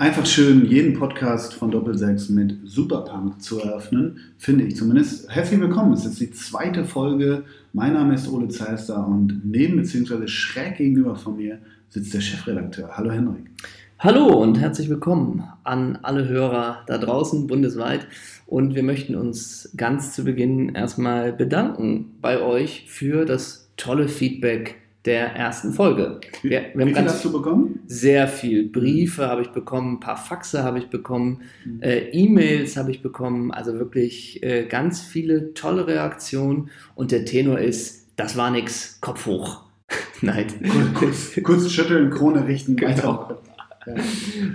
Einfach schön, jeden Podcast von Doppelsechs mit Superpunk zu eröffnen, finde ich zumindest. Herzlich willkommen, es ist die zweite Folge. Mein Name ist Ole Zeister und neben bzw. schräg gegenüber von mir sitzt der Chefredakteur. Hallo Henrik. Hallo und herzlich willkommen an alle Hörer da draußen bundesweit. Und wir möchten uns ganz zu Beginn erstmal bedanken bei euch für das tolle Feedback der ersten Folge. Wir, wir wie viel hast du bekommen? Sehr viel. Briefe habe ich bekommen, ein paar Faxe habe ich bekommen, mhm. äh, E-Mails habe ich bekommen, also wirklich äh, ganz viele tolle Reaktionen. Und der Tenor ist, das war nix, Kopf hoch. Nein. Kurz, kurz, kurz, schütteln, Krone richten, genau. Ja.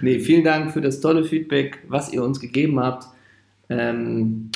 Nee, vielen Dank für das tolle Feedback, was ihr uns gegeben habt. Ähm,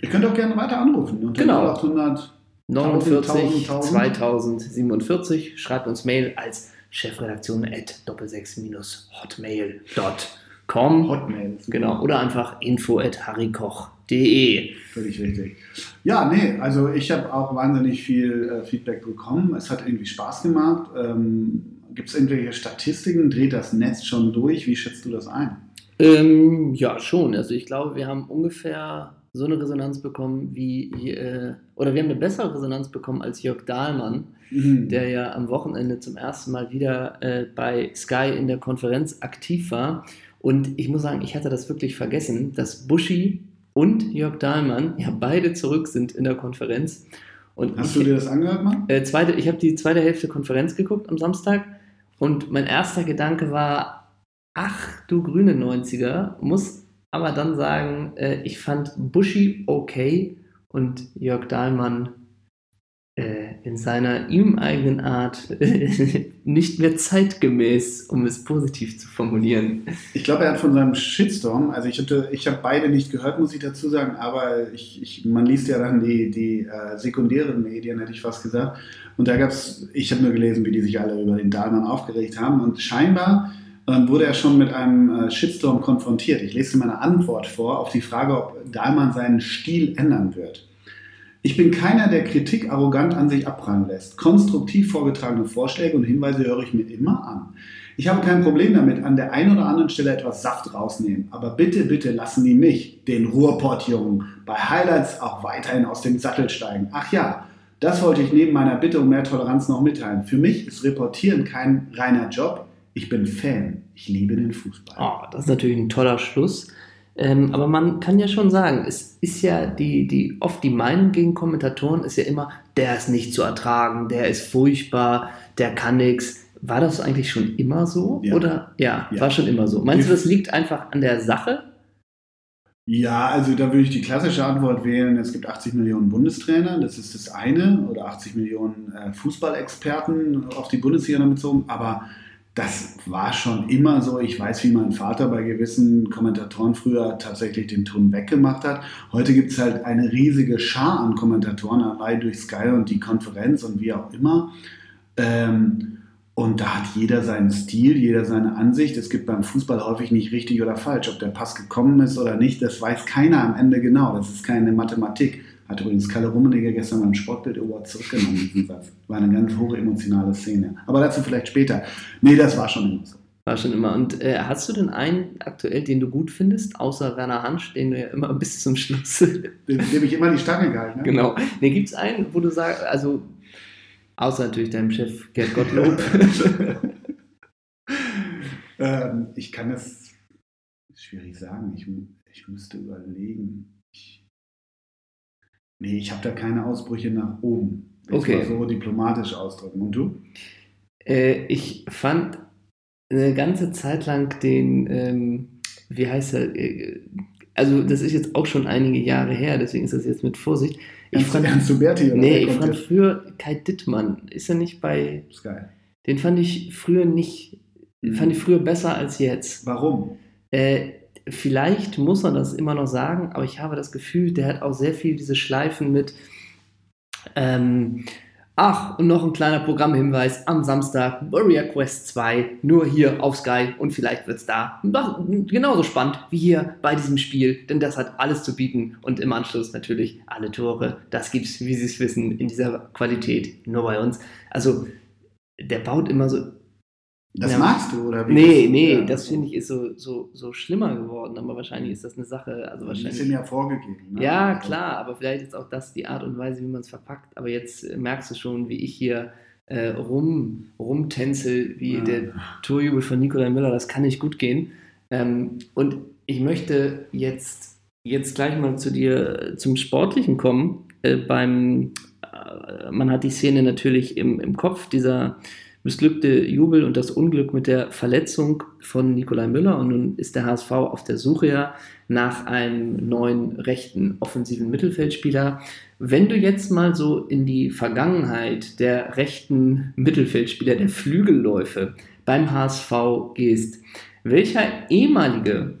ihr könnt auch gerne weiter anrufen. Unter genau. 800 49 2047. Schreibt uns Mail als Chefredaktion at doppel6-hotmail.com. Hotmail. Genau. Oder einfach info at harrykoch.de. Völlig richtig. Ja, nee, also ich habe auch wahnsinnig viel äh, Feedback bekommen. Es hat irgendwie Spaß gemacht. Ähm, Gibt es irgendwelche Statistiken? Dreht das Netz schon durch? Wie schätzt du das ein? Ähm, ja, schon. Also ich glaube, wir haben ungefähr so eine Resonanz bekommen wie, äh, oder wir haben eine bessere Resonanz bekommen als Jörg Dahlmann, mhm. der ja am Wochenende zum ersten Mal wieder äh, bei Sky in der Konferenz aktiv war. Und ich muss sagen, ich hatte das wirklich vergessen, dass Buschi und Jörg Dahlmann ja beide zurück sind in der Konferenz. Und Hast ich, du dir das angehört, Mann? Äh, zweite, ich habe die zweite Hälfte Konferenz geguckt am Samstag und mein erster Gedanke war, ach du grüne 90er, muss aber dann sagen, äh, ich fand Buschi okay und Jörg Dahlmann äh, in seiner ihm eigenen Art nicht mehr zeitgemäß, um es positiv zu formulieren. Ich glaube, er hat von seinem Shitstorm, also ich habe ich hab beide nicht gehört, muss ich dazu sagen, aber ich, ich, man liest ja dann die, die äh, sekundären Medien, hätte ich fast gesagt. Und da gab es, ich habe nur gelesen, wie die sich alle über den Dahlmann aufgeregt haben. Und scheinbar ähm, wurde er schon mit einem äh, Shitstorm konfrontiert. Ich lese meine Antwort vor auf die Frage, ob Dahlmann seinen Stil ändern wird. Ich bin keiner, der Kritik arrogant an sich abprallen lässt. Konstruktiv vorgetragene Vorschläge und Hinweise höre ich mir immer an. Ich habe kein Problem damit, an der einen oder anderen Stelle etwas Saft rausnehmen. Aber bitte, bitte lassen die mich, den Ruhrpott-Jungen, bei Highlights auch weiterhin aus dem Sattel steigen. Ach ja, das wollte ich neben meiner Bitte um mehr Toleranz noch mitteilen. Für mich ist Reportieren kein reiner Job. Ich bin Fan. Ich liebe den Fußball. Oh, das ist natürlich ein toller Schluss. Ähm, aber man kann ja schon sagen, es ist ja die, die, oft die Meinung gegen Kommentatoren ist ja immer, der ist nicht zu ertragen, der ist furchtbar, der kann nichts. War das eigentlich schon immer so? Ja. Oder ja, ja, war schon immer so. Meinst du, das liegt einfach an der Sache? Ja, also da würde ich die klassische Antwort wählen, es gibt 80 Millionen Bundestrainer, das ist das eine, oder 80 Millionen äh, Fußballexperten auf die Bundesliga bezogen, aber das war schon immer so. Ich weiß, wie mein Vater bei gewissen Kommentatoren früher tatsächlich den Ton weggemacht hat. Heute gibt es halt eine riesige Schar an Kommentatoren, allein durch Sky und die Konferenz und wie auch immer. Ähm, und da hat jeder seinen Stil, jeder seine Ansicht. Es gibt beim Fußball häufig nicht richtig oder falsch. Ob der Pass gekommen ist oder nicht, das weiß keiner am Ende genau. Das ist keine Mathematik. Hat übrigens Kalle Rummenigge gestern beim Sportbild Award zurückgenommen, diesen Satz. War eine ganz hohe emotionale Szene. Aber dazu vielleicht später. Nee, das war schon immer so. War schon immer. Und äh, hast du denn einen aktuell, den du gut findest, außer Werner Hansch, den du ja immer bis zum Schluss. dem, dem ich immer die Stange gehalten habe? Genau. Nee, gibt es einen, wo du sagst, also, außer natürlich deinem Chef Gerd Gottlob. ähm, ich kann es schwierig sagen. Ich, ich müsste überlegen. Nee, ich habe da keine Ausbrüche nach oben. Ich okay. so diplomatisch ausdrücken. Und du? Äh, ich fand eine ganze Zeit lang den, ähm, wie heißt er, äh, also das ist jetzt auch schon einige Jahre her, deswegen ist das jetzt mit Vorsicht. Ich Ernst, fand, Ernst Berti, oder Nee, ich fand jetzt? früher Kai Dittmann, ist er nicht bei Sky? Den fand ich früher nicht, mhm. fand ich früher besser als jetzt. Warum? Äh, vielleicht muss er das immer noch sagen, aber ich habe das Gefühl, der hat auch sehr viel diese Schleifen mit. Ähm, ach, und noch ein kleiner Programmhinweis am Samstag: Warrior Quest 2, nur hier auf Sky und vielleicht wird es da genauso spannend wie hier bei diesem Spiel, denn das hat alles zu bieten und im Anschluss natürlich alle Tore. Das gibt es, wie Sie es wissen, in dieser Qualität nur bei uns. Also, der baut immer so Das Ja. magst du, oder wie? Nee, nee, Ja. das finde ich ist so, so, so schlimmer geworden, aber wahrscheinlich ist das eine Sache, also wahrscheinlich. sind ja vorgegeben. Ne? Ja, Also, klar, aber vielleicht ist auch das die Art und Weise, wie man es verpackt. Aber jetzt äh, merkst du schon, wie ich hier äh, rum, rumtänzel, wie Ja. der Torjubel von Nikolai Müller, das kann nicht gut gehen. Ähm, und ich möchte jetzt, jetzt gleich mal zu dir zum Sportlichen kommen. Äh, beim, äh, man hat die Szene natürlich im, im Kopf, dieser missglückte Jubel und das Unglück mit der Verletzung von Nikolai Müller. Und nun ist der HSV auf der Suche ja nach einem neuen rechten offensiven Mittelfeldspieler. Wenn du jetzt mal so in die Vergangenheit der rechten Mittelfeldspieler, der Flügelläufe beim HSV gehst, welcher ehemalige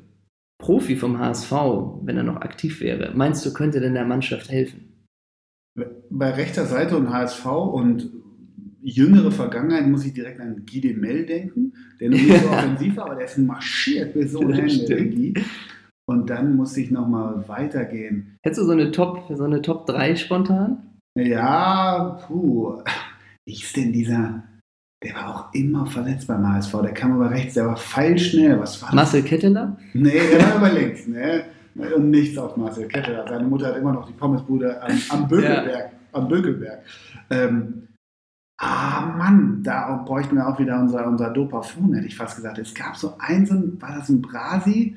Profi vom HSV, wenn er noch aktiv wäre, meinst du, könnte denn der Mannschaft helfen? Bei rechter Seite und HSV und jüngere Vergangenheit muss ich direkt an Guy de Mel denken, der nur nicht so offensiv war, aber der ist marschiert bis ohne Ende. Und dann muss ich nochmal weitergehen. Hättest du so eine Top, so eine Top 3 spontan? Ja, puh. Wie ist denn dieser? Der war auch immer verletzt beim HSV. Der kam über rechts, der war feilschnell. Was war das? Marcel Ketteler? Nee, der war über links. Ne? Und nichts auf Marcel Ketteler. Seine Mutter hat immer noch die Pommesbude am, am Bökelberg. Am Bökelberg. Ähm, ah, Mann, da bräuchten wir auch wieder unser, unser Dopafon, hätte ich fast gesagt. Es gab so einen, so ein, war das ein Brasi?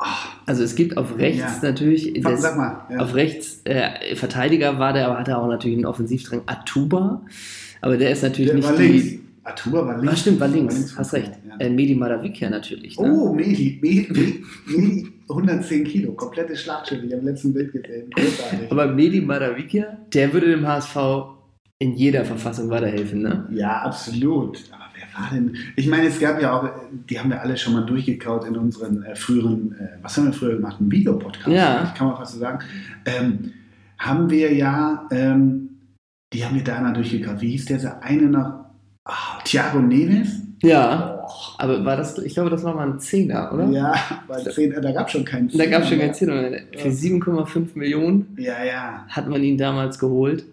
Ah, Also es gibt auf rechts Ja. natürlich, sag, das, sag mal. Ja. auf rechts äh, Verteidiger war der, aber hatte auch natürlich einen Offensivdrang. Atuba, aber der ist natürlich Der nicht war die. links. Atuba war links. Ah, stimmt, war links, War hast recht. Ja. Äh, Medi Madavikia natürlich. Ne? Oh, Medi, Medi, Medi, 110 Kilo, komplette Schlachtschiff. Ich habe im letzten Bild gesehen. Großartig. Aber Medi Madavikia, der würde dem HSV in jeder Verfassung weiterhelfen, ne? Ja, absolut. Aber wer war denn? Ich meine, es gab ja auch, die haben wir alle schon mal durchgekaut in unseren äh, früheren, äh, was haben wir früher gemacht? Einen Videopodcast. Ja. Kann man fast so sagen. Ähm, haben wir ja, ähm, die haben wir da mal durchgekaut. Wie hieß der eine noch? Ah, Thiago Neves? Ja, Oh, aber war das, ich glaube, das war mal ein Zehner, oder? ja, bei 10, da gab es schon keinen. Da gab es schon mehr. kein Zehner. Für 7,5 Millionen Ja, ja. hat man ihn damals geholt.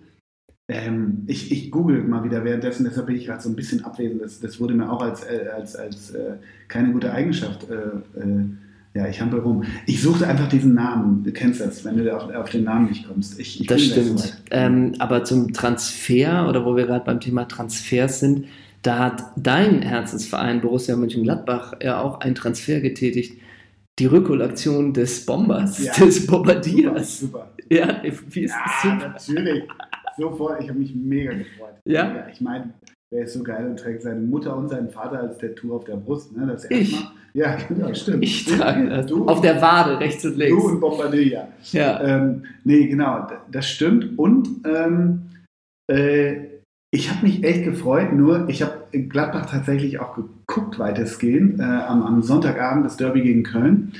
Ähm, ich, ich google mal wieder währenddessen, deshalb bin ich gerade so ein bisschen abwesend. Das, das wurde mir auch als, äh, als, als äh, keine gute Eigenschaft. Äh, äh, ja, ich hampel rum. Ich suchte einfach diesen Namen. Du kennst das, wenn du auf, auf den Namen nicht kommst. Ich, ich Das stimmt. Ähm, aber zum Transfer oder wo wir gerade beim Thema Transfers sind, da hat dein Herzensverein Borussia Mönchengladbach ja auch einen Transfer getätigt. Die Rückholaktion des Bombers, Ja. des Bombardiers. Super. Ja, wie ist das Ja, super? natürlich. Sofort, ich habe mich mega gefreut. Ja? Ich meine, der ist so geil und trägt seine Mutter und seinen Vater als Tattoo auf der Brust. Ne? Das Ich? erstmal. Ja, genau, stimmt. Ich trage das. Du, Auf der Wade, rechts und du links. und Bombardier. Ja. Ähm, nee, genau, das stimmt. Und ähm, äh, ich habe mich echt gefreut, nur ich habe Gladbach tatsächlich auch geguckt, weitestgehend, äh, am, am Sonntagabend das Derby gegen Köln.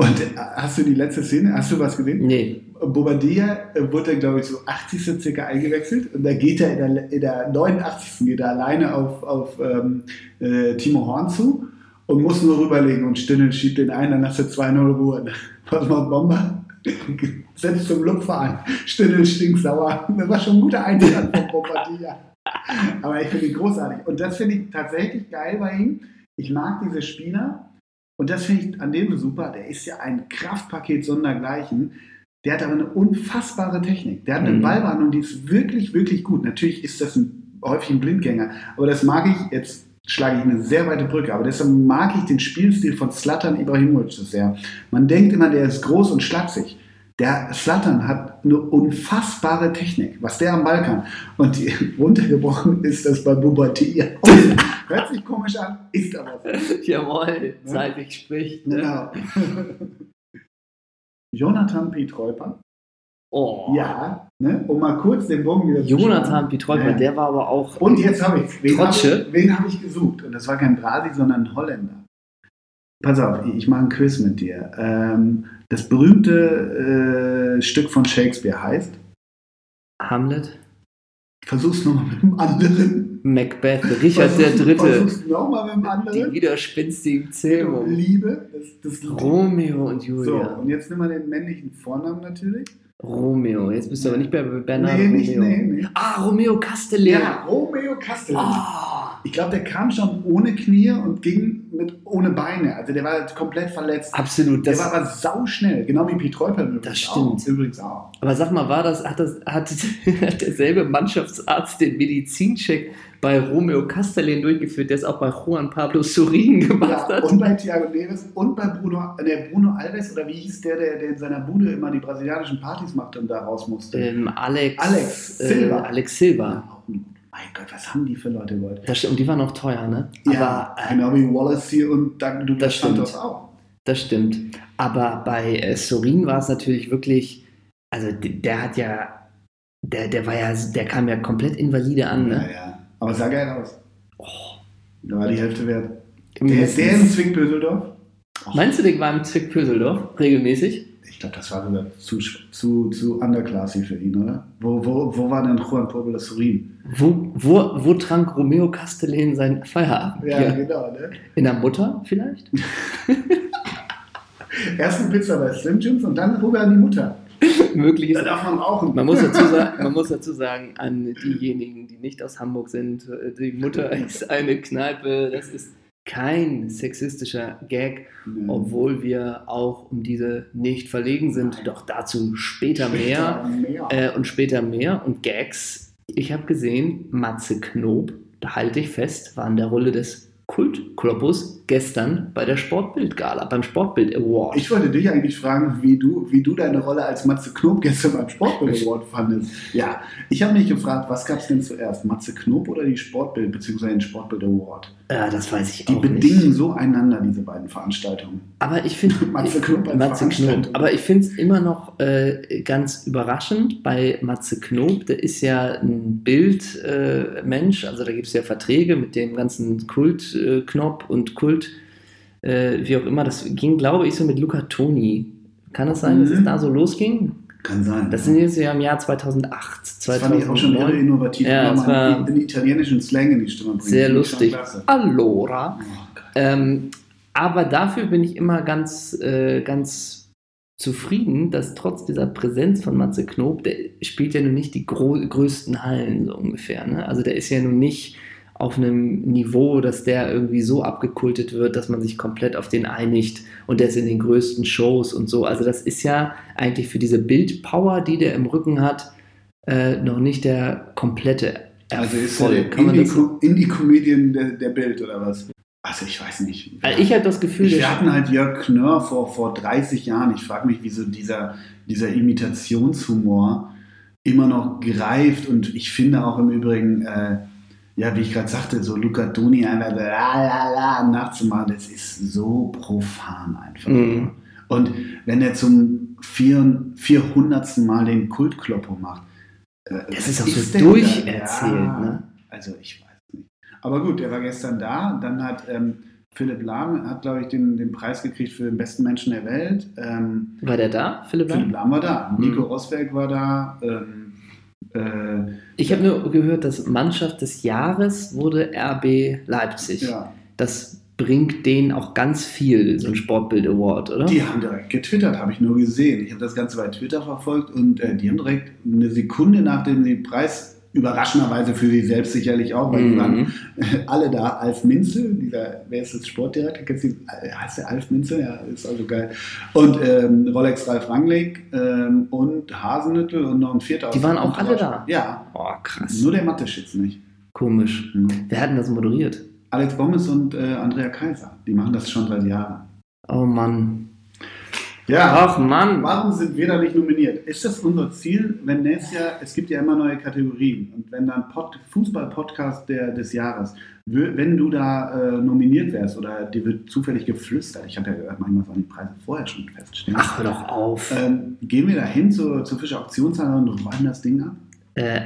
Und hast du die letzte Szene, hast du was gesehen? Nee. Bobadilla äh, wurde, glaube ich, so 80. circa eingewechselt und da geht er in der, in der 89. geht er alleine auf, auf ähm, äh, Timo Horn zu und muss nur rüberlegen und Stindl schiebt den ein, dann hast du 2-0 Ruhe. Was macht Bomber? Setzt zum Lupfer an. Stindl stinksauer. Das war schon ein guter Einstand von Bobadilla. Aber ich finde ihn großartig. Und das finde ich tatsächlich geil bei ihm. Ich mag diese Spieler. Und das finde ich an dem super. Der ist ja ein Kraftpaket sondergleichen. Der hat aber eine unfassbare Technik. Der hat eine Mhm. Ballbehandlung, die ist wirklich, wirklich gut. Natürlich ist das ein, häufig ein Blindgänger. Aber das mag ich, jetzt schlage ich eine sehr weite Brücke, aber deshalb mag ich den Spielstil von Slatan Ibrahimovic so sehr. Man denkt immer, der ist groß und schlaksig. Der Slatan hat eine unfassbare Technik, was der am Ball kann. Und die, runtergebrochen ist das bei Bubati. Hört sich komisch an, ist aber so. Jawohl, zeitig spricht. Ne? Genau. Jonathan Pietreuper. Oh. Ja, ne? um mal kurz den Bogen wieder zu Jonathan schlagen. Pietreuper, Ja. der war aber auch. Und jetzt habe ich wen habe ich, wen hab ich gesucht? Und das war kein Brasi, sondern ein Holländer. Pass auf, ich mache ein Quiz mit dir. Ähm, das berühmte äh, Stück von Shakespeare heißt, Hamlet, versuch's nochmal mit dem anderen. Macbeth, Richard der Dritte, die widerspenstigen Zählungen, Liebe. Das, das Romeo und So, Julia. und jetzt nehmen wir den männlichen Vornamen natürlich. Romeo, jetzt bist du aber nicht bei Bernardo nee, nicht, Romeo. nee, nee. Ah, Romeo Castellet. Ja, Romeo Castellan. Ah, ich glaube, der kam schon ohne Knie und ging mit ohne Beine. Also der war komplett verletzt. Absolut. Der Das, war aber sauschnell, genau wie Pete Treupel übrigens Das auch. stimmt. Übrigens auch. aber sag mal, war das, hat, das, hat, hat derselbe Mannschaftsarzt den Medizincheck bei Romeo Castellin durchgeführt, der es auch bei Juan Pablo Sorin gemacht Ja, hat? und bei Thiago Neves und bei Bruno, äh, der Bruno Alves oder wie hieß der, der, der in seiner Bude immer die brasilianischen Partys machte und da raus musste? Ähm, Alex, Alex äh, Silva. Alex Silva. Ja, mein Gott, was haben die für Leute gewollt? Das stimmt, und die waren auch teuer, ne? Ja, Aber, äh, genau wie Wallace hier und Doug- Douglas Das stimmt. Santos auch. Das stimmt. Aber bei äh, Sorin war es natürlich wirklich, also der hat ja, der, der war ja, der kam ja komplett invalide an, Ja, ne? ja. Aber sah geil aus. Oh. Da war die Hälfte wert. Der, der in Zwickböseldorf? Meinst du, der war im Zwick-Pöseldorf regelmäßig? Ich glaube, das war sogar zu, zu, zu underclassy für ihn, oder? Wo, wo, wo war denn Juan Pablo Surin? Wo, wo, wo trank Romeo Castellin sein Feierabend? Ja, genau, ne? In der Mutter vielleicht? Erst eine Pizza bei Slim Jims und dann rüber an die Mutter. Möglich Da darf man rauchen. Man muss, dazu sagen, man muss dazu sagen, an diejenigen, die nicht aus Hamburg sind, äh, die Mutter ist eine Kneipe, das ist kein sexistischer Gag, Nee. obwohl wir auch um diese nicht verlegen sind, doch dazu später mehr mehr. äh, und später mehr und Gags. Ich habe gesehen, Matze Knob, da halte ich fest, war in der Rolle des Kultkloppus gestern bei der Sportbild-Gala, beim Sportbild Award. Ich wollte dich eigentlich fragen, wie du, wie du deine Rolle als Matze Knob gestern beim Sportbild Award fandest. Ja, ich habe mich gefragt, was gab es denn zuerst? Matze Knob oder die Sportbild, beziehungsweise den Sportbild Award? ja, das weiß ich Die auch bedingen nicht. so einander, diese beiden Veranstaltungen. Aber ich finde, Matze Knob als Matze Knob. Aber ich finde es immer noch äh, ganz überraschend bei Matze Knob. Der ist ja ein Bildmensch, äh, also da gibt es ja Verträge mit dem ganzen Kult-Knopf äh, und Kult, äh, wie auch immer. Das ging, glaube ich, so mit Luca Toni. Kann es sein, dass es Mhm. da so losging? Kann sein. Das sind jetzt ja im Jahr 2008, Das fand ich auch schon irre 2009. innovativ. Ja, das war den italienischen Slang in die Stimme bringt. Sehr lustig. Allora. Oh. Ähm, aber dafür bin ich immer ganz, äh, ganz zufrieden, dass trotz dieser Präsenz von Matze Knob, der spielt ja nun nicht die größten Hallen so ungefähr. Ne? Also der ist ja nun nicht auf einem Niveau, dass der irgendwie so abgekultet wird, dass man sich komplett auf den einigt und der ist in den größten Shows und so. Also das ist ja eigentlich für diese Bildpower, die der im Rücken hat, äh, noch nicht der komplette Also ist er Erfolg. der Indie-Comedian der, der Bild oder was? Also ich weiß nicht. Also ich habe das Gefühl, Wir hatten halt Jörg Knörr vor, vor 30 Jahren. Ich frage mich, wieso dieser, dieser Imitationshumor immer noch greift. Und ich finde auch im Übrigen, äh, ja, wie ich gerade sagte, so Luca Toni einfach la, la, la, nachzumachen, das ist so profan einfach. Mhm. Und wenn er zum vier, 400. Mal den Kultkloppo macht, äh, Es ist auch so durcherzählt, da? ne? Also ich weiß nicht. Aber gut, er war gestern da. Dann hat ähm, Philipp Lahm, hat glaube ich den, den Preis gekriegt für den besten Menschen der Welt. Ähm, War der da, Philipp Lahm? Philipp Lahm war da. Nico Mhm. Rosberg war da. Ähm, äh, Ich habe nur gehört, dass Mannschaft des Jahres wurde RB Leipzig. ja. Das bringt denen auch ganz viel, so ein Sportbild Award, oder? Die haben direkt getwittert, habe ich nur gesehen. Ich habe das Ganze bei Twitter verfolgt und äh, die haben direkt eine Sekunde nachdem sie den Preis überraschenderweise für sie selbst sicherlich auch, weil die waren Mhm. alle da. Alf Minzel, dieser, wer ist das Sportdirektor? Kennst du? Äh, heißt der Alf Minzel? Ja, ist also geil. Und ähm, Rolex Ralf Rangnick ähm, und Hasenüttel und noch ein vierter. Die waren auch alle da? Ja, Oh, krass. nur der Mathe-Schitz nicht. Komisch. Mhm. Wer hat denn das moderiert? Alex Bommes und äh, Andrea Kaiser, die machen das schon seit Jahren. Oh Mann. Ja, Ach Mann. Warum sind wir da nicht nominiert? Ist das unser Ziel, wenn nächstes Jahr, es gibt ja immer neue Kategorien und wenn dann Pod, Fußball-Podcast des Jahres, wenn du da äh, nominiert wärst oder dir wird zufällig geflüstert, ich habe ja gehört, manchmal sollen die Preise vorher schon feststehen, Ach, hör doch auf. ähm, gehen wir da hin zur, zur Fischer Auktionshalle und räumen das Ding ab? Äh,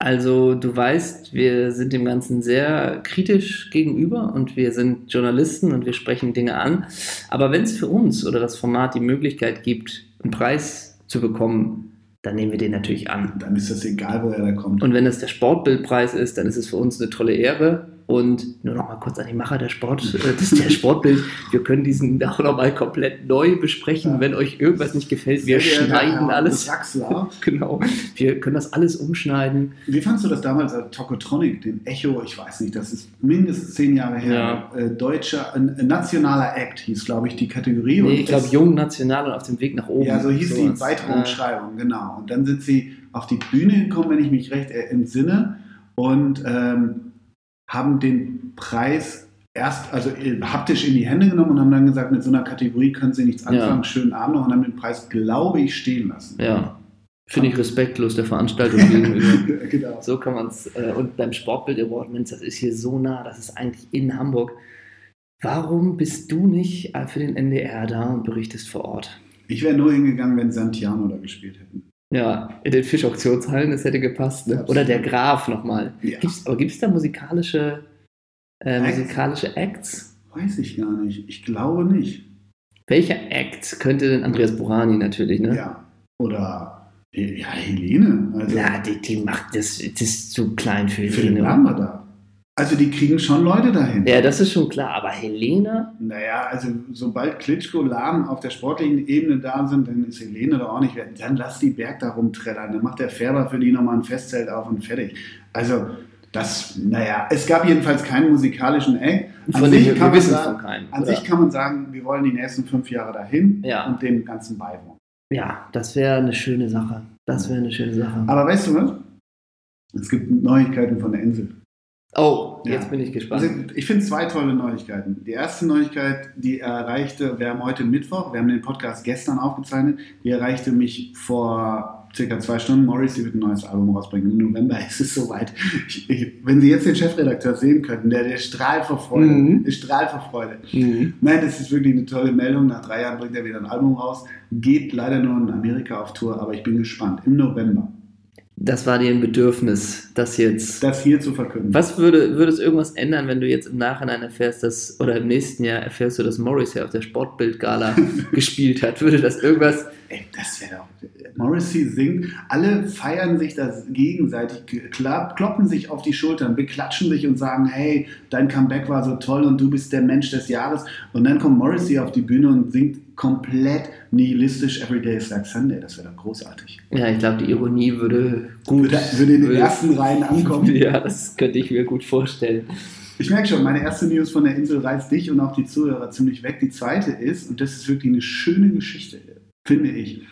also, du weißt, wir sind dem Ganzen sehr kritisch gegenüber und wir sind Journalisten und wir sprechen Dinge an. Aber wenn es für uns oder das Format die Möglichkeit gibt, einen Preis zu bekommen, dann nehmen wir den natürlich an. Dann ist das egal, woher der kommt. Und wenn es der Sportbildpreis ist, dann ist es für uns eine tolle Ehre. Und nur noch mal kurz an die Macher der Sport, äh, der Sportbild. Wir können diesen auch noch mal komplett neu besprechen, ja. wenn euch irgendwas nicht gefällt. Wir Sehr schneiden alles. Draxler. genau. Wir können das alles umschneiden. Wie fandest du das damals als Tokotronic, den Echo? Ich weiß nicht, das ist mindestens zehn Jahre her. Ja. Äh, deutscher, äh, nationaler Act hieß, glaube ich, die Kategorie. Nee, ich glaube, jung national und auf dem Weg nach oben. Ja, so hieß sowas. die weitere Umschreibung, genau. Und dann sind sie auf die Bühne gekommen, wenn ich mich recht entsinne, und ähm, haben den Preis erst, also äh, haptisch in die Hände genommen und haben dann gesagt, mit so einer Kategorie können sie nichts anfangen, ja. schönen Abend noch und haben den Preis, glaube ich, stehen lassen. Ja. Finde ich respektlos der Veranstaltung gegenüber. genau. So kann man es. Äh, und beim Sportbild Award, Mensch, das ist hier so nah, das ist eigentlich in Hamburg. Warum bist du nicht äh, für den NDR da und berichtest vor Ort? Ich wäre nur hingegangen, wenn Santiano da gespielt hätten. Ja, in den Fischauktionshallen, das hätte gepasst. Ne? Oder der Graf nochmal. Ja. Gibt's, aber gibt es da musikalische, äh, musikalische Acts? Weiß ich gar nicht. Ich glaube nicht. Welcher Act könnte denn Andreas Burani natürlich, ne? Ja. Oder ja, Helene. Also, ja, die, die macht das, das ist zu klein für Helene. Haben wir da. Also die kriegen schon Leute dahin. Ja, das ist schon klar. Aber Helene? Naja, also sobald Klitschko, Lahm auf der sportlichen Ebene da sind, dann ist Helene doch auch nicht wert. Dann lass die Berg da rumträllern. Dann macht der Färber für die nochmal ein Festzelt auf und fertig. Also das, naja, es gab jedenfalls keinen musikalischen Act. An, von sich, kann man, sagen, keinen, an sich kann man sagen, wir wollen die nächsten fünf Jahre dahin ja. und dem Ganzen beiwohnen. Ja, das wäre eine schöne Sache. Das wäre eine schöne Sache. Aber weißt du was? Es gibt Neuigkeiten von der Insel. Oh, jetzt ja. bin ich gespannt. Also ich finde zwei tolle Neuigkeiten. Die erste Neuigkeit, die erreichte, wir haben heute Mittwoch, wir haben den Podcast gestern aufgezeichnet, die erreichte mich vor circa zwei Stunden. Morrissey wird ein neues Album rausbringen. Im November ist es soweit. Ich, ich, wenn Sie jetzt den Chefredakteur sehen könnten, der, der strahlt vor Freude. Mhm. Der strahlt vor Freude. Mhm. Nein, das ist wirklich eine tolle Meldung. Nach drei Jahren bringt er wieder ein Album raus. Geht leider nur in Amerika auf Tour, aber ich bin gespannt. Im November. Das war dir ein Bedürfnis, das jetzt. Das hier zu verkünden. Was würde, würde es irgendwas ändern, wenn du jetzt im Nachhinein erfährst, dass, oder im nächsten Jahr erfährst du, dass Morrissey auf der Sportbild-Gala gespielt hat? Würde das irgendwas. Ey, das wäre doch. Morrissey singt, alle feiern sich das gegenseitig, kloppen sich auf die Schultern, beklatschen sich und sagen: Hey, dein Comeback war so toll und du bist der Mensch des Jahres. Und dann kommt Morrissey auf die Bühne und singt komplett nihilistisch Everyday is like Sunday. Das wäre doch großartig. Ja, ich glaube, die Ironie würde gut. Würde, würde in den würde, ersten Reihen ankommen. Ja, das könnte ich mir gut vorstellen. Ich merke schon, meine erste News von der Insel reißt dich und auch die Zuhörer ziemlich weg. Die zweite ist, und das ist wirklich eine schöne Geschichte, finde ich.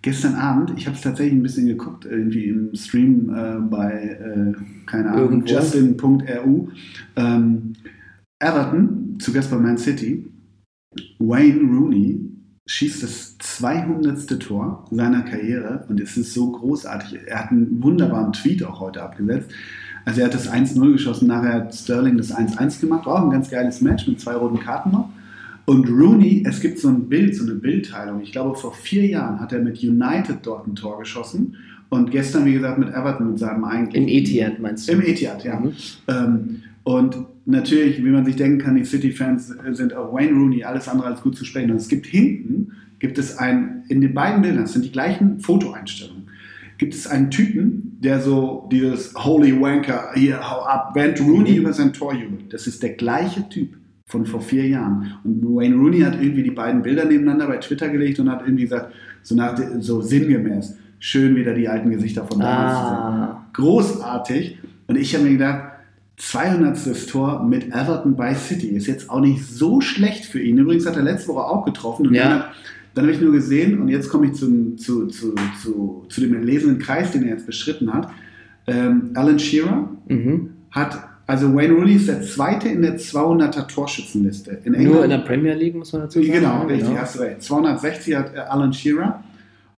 Gestern Abend, ich habe es tatsächlich ein bisschen geguckt, irgendwie im Stream äh, bei, äh, keine Ahnung, justin.ru. Ähm, Everton, zu Gast bei Man City, Wayne Rooney schießt das 200. Tor seiner Karriere und es ist so großartig. Er hat einen wunderbaren Tweet auch heute abgesetzt. Also er hat das 1-0 geschossen, nachher hat Sterling das 1-1 gemacht. War auch ein ganz geiles Match mit zwei roten Karten noch. Und Rooney, es gibt so ein Bild, so eine Bildteilung. Ich glaube, vor vier Jahren hat er mit United dort ein Tor geschossen. Und gestern, wie gesagt, mit Everton, mit seinem eigentlichen... Im Etihad meinst du? Im Etihad, ja. Mhm. Ähm, und natürlich, wie man sich denken kann, die City-Fans sind auf Wayne Rooney alles andere als gut zu sprechen. Und es gibt hinten, gibt es ein, in den beiden Bildern, das sind die gleichen Fotoeinstellungen, gibt es einen Typen, der so dieses Holy Wanker, hier, hau ab, Wayne Rooney über sein Tor jubelt. Das ist der gleiche Typ von vor vier Jahren. Und Wayne Rooney hat irgendwie die beiden Bilder nebeneinander bei Twitter gelegt und hat irgendwie gesagt, so, nach, so sinngemäß, schön wieder die alten Gesichter von damals ah. zu sehen. Großartig. Und ich habe mir gedacht, 200. Tor mit Everton bei City. Ist jetzt auch nicht so schlecht für ihn. Übrigens hat er letzte Woche auch getroffen. Und ja. dann, dann habe ich nur gesehen, und jetzt komme ich zum, zu, zu, zu, zu dem lesenden Kreis, den er jetzt beschritten hat. Ähm, Alan Shearer mhm. hat, also Wayne Rooney ist der Zweite in der 200er Torschützenliste. In England, nur in der Premier League, muss man dazu sagen. Genau, richtig, genau. hast recht. 260 hat äh, Alan Shearer.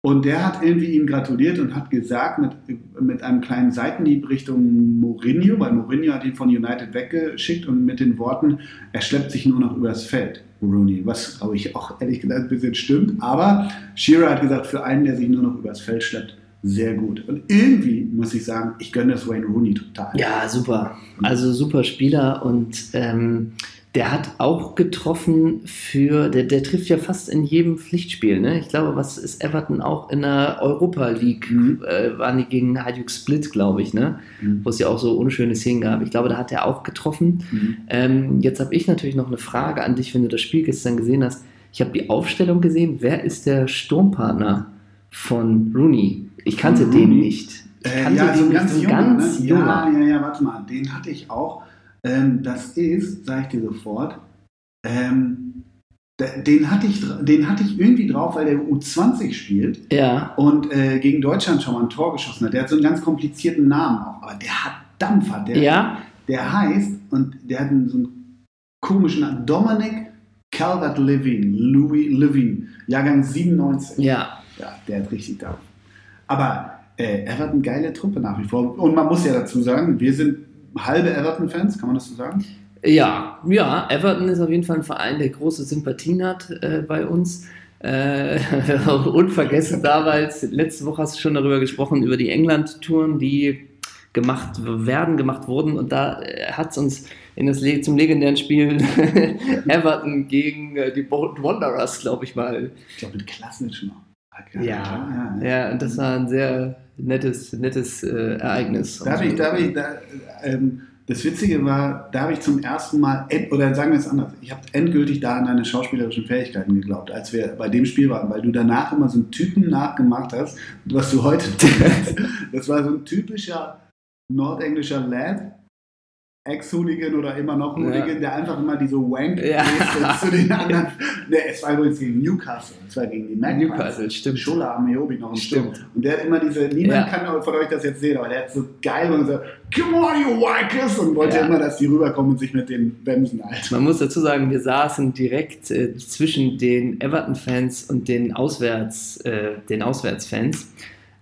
Und der hat irgendwie ihm gratuliert und hat gesagt, mit, mit einem kleinen Seitenhieb Richtung Mourinho, weil Mourinho hat ihn von United weggeschickt und mit den Worten, er schleppt sich nur noch übers Feld, Rooney. Was, glaube ich, auch ehrlich gesagt ein bisschen stimmt. Aber Shearer hat gesagt, für einen, der sich nur noch übers Feld schleppt, sehr gut. Und irgendwie muss ich sagen, ich gönne das Wayne Rooney total. Ja, super. Also super Spieler und ähm, Der hat auch getroffen für, der, der trifft ja fast in jedem Pflichtspiel. Ne? Ich glaube, was ist Everton auch in der Europa League, Mhm. äh, waren die gegen Hajduk Split, glaube ich, ne? Mhm. wo es ja auch so unschöne Szenen gab. Ich glaube, da hat er auch getroffen. Mhm. Ähm, jetzt habe ich natürlich noch eine Frage an dich, wenn du das Spiel gestern gesehen hast. Ich habe die Aufstellung gesehen. Wer ist der Sturmpartner von Rooney? Ich kannte Von den nicht. Ich Äh, kannte ja, so den ein nicht, ganz ein junger, ganz ne? junger. Ja, ja, ja, warte mal, den hatte ich auch. Ähm, das ist, sage ich dir sofort, ähm, de- den, hatte ich, den hatte ich irgendwie drauf, weil der U20 spielt Ja, und äh, gegen Deutschland schon mal ein Tor geschossen hat. Der hat so einen ganz komplizierten Namen auch, aber der hat Dampf, hat der. ja, Der heißt, und der hat einen, so einen komischen Namen, Dominic Calvert-Levin, Louis Levin, Jahrgang 97. ja. Ja, der hat richtig Dampf. Aber äh, Everton geile Truppe nach wie vor. Und man muss ja dazu sagen, wir sind halbe Everton-Fans, kann man das so sagen? Ja, ja, Everton ist auf jeden Fall ein Verein, der große Sympathien hat äh, bei uns. Äh, unvergessen damals, letzte Woche hast du schon darüber gesprochen, über die England-Touren, die gemacht werden, gemacht wurden. Und da hat es uns in das, Le- zum legendären Spiel Everton gegen äh, die Bolton Wanderers, glaube ich mal. Ich glaube, mit Klasnitsch noch. Ja, ja, ne? ja, und das war ein sehr nettes, nettes äh, Ereignis. Da ich, da ich, da, ähm, das Witzige war, da habe ich zum ersten Mal, oder sagen wir es anders, ich habe endgültig da an deine schauspielerischen Fähigkeiten geglaubt, als wir bei dem Spiel waren, weil du danach immer so einen Typen nachgemacht hast, was du heute tust. Das war so ein typischer nordenglischer Lad, Ex-Hooligan oder immer noch Hooligan, Ja. der einfach immer diese wank Ja. zu den anderen. Ne, es war übrigens gegen Newcastle, es war gegen die Magpies. Newcastle, stimmt. Schola Ameobi noch im Sturm. Stimmt. Und der hat immer diese, niemand Ja. kann von euch das jetzt sehen, aber der hat so geil und so, come on, you Wankers! Und wollte Ja. immer, dass die rüberkommen und sich mit den Bämsen halten. Man muss dazu sagen, wir saßen direkt äh, zwischen den Everton-Fans und den, Auswärts, äh, den Auswärtsfans.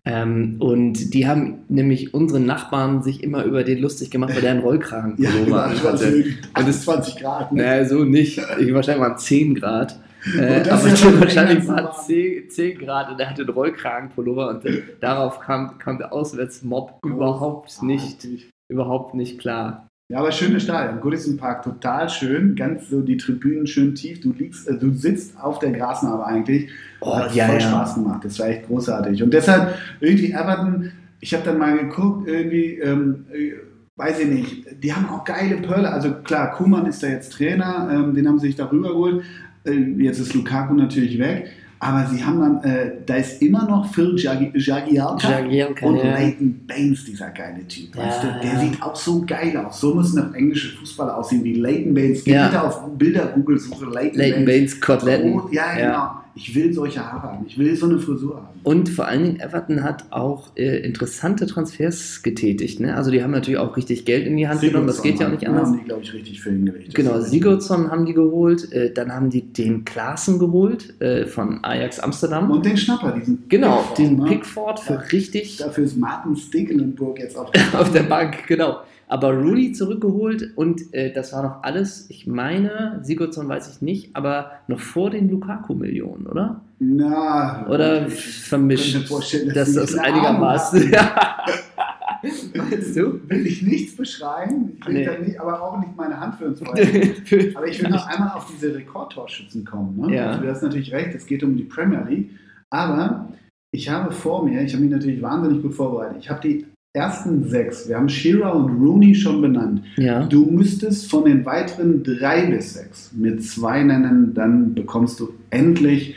Ähm, und die haben nämlich unsere Nachbarn sich immer über den lustig gemacht, weil der einen Rollkragen Ja, Pullover das war so hatte. 28 Grad. Ne? Naja, so nicht. Ich, wahrscheinlich waren 10 Grad. Äh, Und aber schon wahrscheinlich waren warm. 10, 10 Grad und er hatte einen Rollkragenpullover und äh, darauf kam, kam der Auswärtsmob überhaupt nicht, überhaupt nicht klar. Ja, aber schönes Stadion. Goodison Park, total schön. Ganz so die Tribünen schön tief. Du liegst, äh, du sitzt auf der Grasnarbe eigentlich. Oh, Hat ja, voll ja. Spaß gemacht. Das war echt großartig. Und deshalb irgendwie Everton, ich habe dann mal geguckt, irgendwie, ähm, äh, weiß ich nicht, die haben auch geile Perle. Also klar, Kuman ist da jetzt Trainer, ähm, den haben sie sich da rübergeholt. Äh, jetzt ist Lukaku natürlich weg. Aber sie haben dann, äh, da ist immer noch Phil Jagi- Jagielka Jagielka, und ja. Leighton Baines, dieser geile Typ. Ja, weißt du? Der ja. sieht auch so geil aus. So müssen auch englische Fußballer aussehen wie Leighton Baines. Geh Ja. bitte auf Bilder-Google-Suche Leighton, Leighton Baines, Koteletten. Rot, ja, genau. Ich will solche Haare haben. Ich will so eine Frisur haben. Und vor allen Dingen, Everton hat auch äh, interessante Transfers getätigt. Ne? Also die haben natürlich auch richtig Geld in die Hand genommen, das geht ja auch nicht anders. haben die, glaube ich, richtig für hingelegt. Genau, Sigurdsson haben die geholt, äh, dann haben die den Klaassen geholt äh, von Ajax Amsterdam. Und den Schnapper, diesen genau, Pickford, den ne? Pickford für Ja. richtig Dafür ist Martin Stekelenburg jetzt auf der auf der Bank, genau. Aber Rooney zurückgeholt und äh, das war noch alles, ich meine, Sigurdsson weiß ich nicht, aber noch vor den Lukaku-Millionen, oder? Na, Oder vermischt, dass das einigermaßen. Meinst du? Will ich nichts beschreiben, ich will Nee. nicht, aber auch nicht meine Hand für uns. Aber ich will noch einmal auf diese Rekordtorschützen kommen. Ne? Ja. Also du hast natürlich recht, es geht um die Premier League. Aber ich habe vor mir, ich habe mich natürlich wahnsinnig gut vorbereitet. Ich habe die ersten sechs, wir haben Shearer und Rooney schon benannt. Ja. Du müsstest von den weiteren drei bis sechs mit zwei nennen, dann bekommst du endlich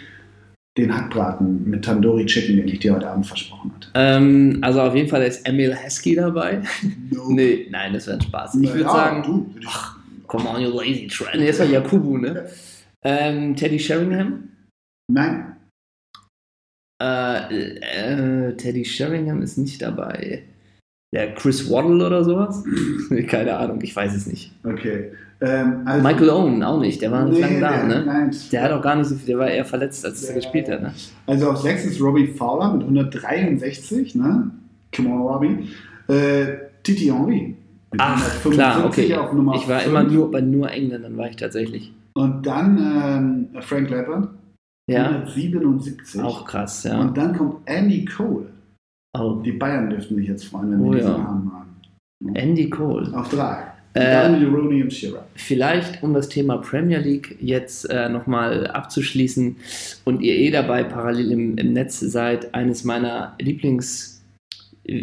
den Hackbraten mit Tandoori Chicken, den ich dir heute Abend versprochen hatte. Ähm, also auf jeden Fall ist Emil Heskey dabei. No. Nee, nein, das wäre ein Spaß. Ich würde Ja, sagen, du, ich- ach, come on, you lazy. Nee, das war Jakubu, ne? Ähm, Teddy Sheringham. Nein, Äh, äh, Teddy Sheringham ist nicht dabei. Der Chris Waddle oder sowas? Keine Ahnung, ich weiß es nicht. okay. Ähm, also, Michael Owen auch nicht, der war nicht Nee, lange da, der- ne? Nein, Der hat auch gar nicht so viel, der war eher verletzt, als er Ja. gespielt hat, ne? Also auf 6 ist Robbie Fowler mit 163, ne? Come on, Robbie. Äh, Titi Henry. mit Ach, 175 klar, okay. Auf Nummer Ich war fünf. immer nur bei nur Engländern, war ich tatsächlich. Und dann ähm, Frank Lampard. Ja, 177. auch krass, ja. Und dann kommt Andy Cole. Oh, Die Bayern dürften sich jetzt freuen, wenn Oh wir diesen ja. Namen haben. Andy Cole. Auf 3. Äh, Rooney und Shearer. Vielleicht, um das Thema Premier League jetzt äh, nochmal abzuschließen und ihr eh dabei parallel im, im Netz seid, eines meiner Lieblings-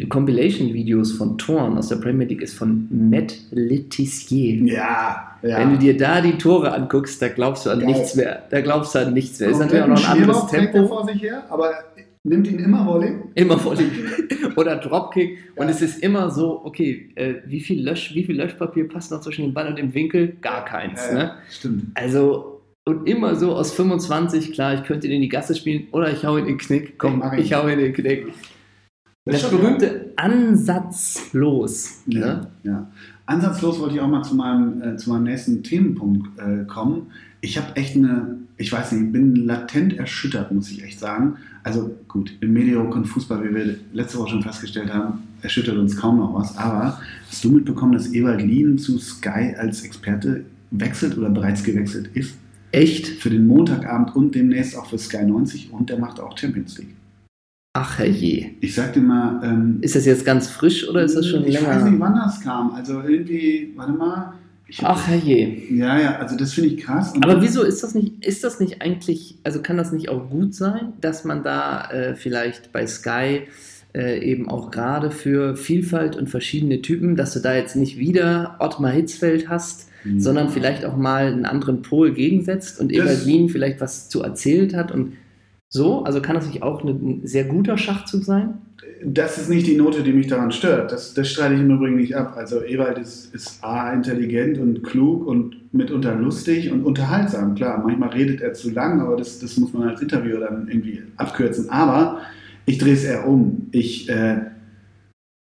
Compilation-Videos von Toren aus der Premier League ist von Matt Letizier. Ja, ja. Wenn du dir da die Tore anguckst, da glaubst du an Geil. nichts mehr. Da glaubst du an nichts mehr. Ist natürlich auch noch ein anderes er Tempo. vor sich her, aber nimmt ihn immer Volley. Immer Volley. Oder Dropkick. Und Ja. es ist immer so, okay, äh, wie, viel Lösch, wie viel Löschpapier passt noch zwischen dem Ball und dem Winkel? Gar keins. Ja, Ne? Stimmt. Also, und immer so aus 25, klar, ich könnte ihn in die Gasse spielen oder ich hau ihn in den Knick. Komm, mach ihn. ich hau ihn in den Knick. Das, schon berühmte ansatzlos. Ja, Ne? ja. Ansatzlos wollte ich auch mal zu meinem, äh, zu meinem nächsten Themenpunkt äh, kommen. Ich habe echt eine, ich weiß nicht, bin latent erschüttert, muss ich echt sagen. Also gut, im mediokren Fußball, wie wir letzte Woche schon festgestellt haben, erschüttert uns kaum noch was. Aber hast du mitbekommen, dass Ewald Lien zu Sky als Experte wechselt oder bereits gewechselt ist? Echt? Für den Montagabend und demnächst auch für Sky 90 und der macht auch Champions League. Ach herrje. Ich sag dir mal, ähm, Ist das jetzt ganz frisch oder ist das schon ich länger? weiß nicht, wann das kam. Also irgendwie, warte mal. Ich Ach herje. Ja, ja, also das finde ich krass. Und Aber wieso ist das nicht, ist das nicht eigentlich, also kann das nicht auch gut sein, dass man da äh, vielleicht bei Sky äh, eben auch gerade für Vielfalt und verschiedene Typen, dass du da jetzt nicht wieder Ottmar Hitzfeld hast, Mhm. sondern vielleicht auch mal einen anderen Pol gegensetzt und Eberlin vielleicht was zu erzählt hat und so, also kann das nicht auch ein sehr guter Schachzug sein? Das ist nicht die Note, die mich daran stört. Das, das streite ich im Übrigen nicht ab. Also Ewald ist, ist A, intelligent und klug und mitunter lustig und unterhaltsam. Klar, manchmal redet er zu lang, aber das, das muss man als Interviewer dann irgendwie abkürzen. Aber ich drehe es eher um. Ich, äh,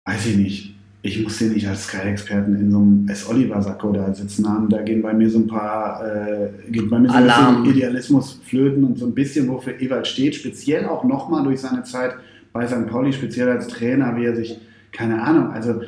weiß ich nicht, ich muss den nicht als Sky-Experten in so einem S-Oliver-Sakko da sitzen haben. Da gehen bei mir so ein paar, äh, geht bei mir so ein bisschen Idealismus flöten und so ein bisschen, wofür Ewald steht. Speziell auch nochmal durch seine Zeit bei St. Pauli, speziell als Trainer, wie er sich, keine Ahnung, also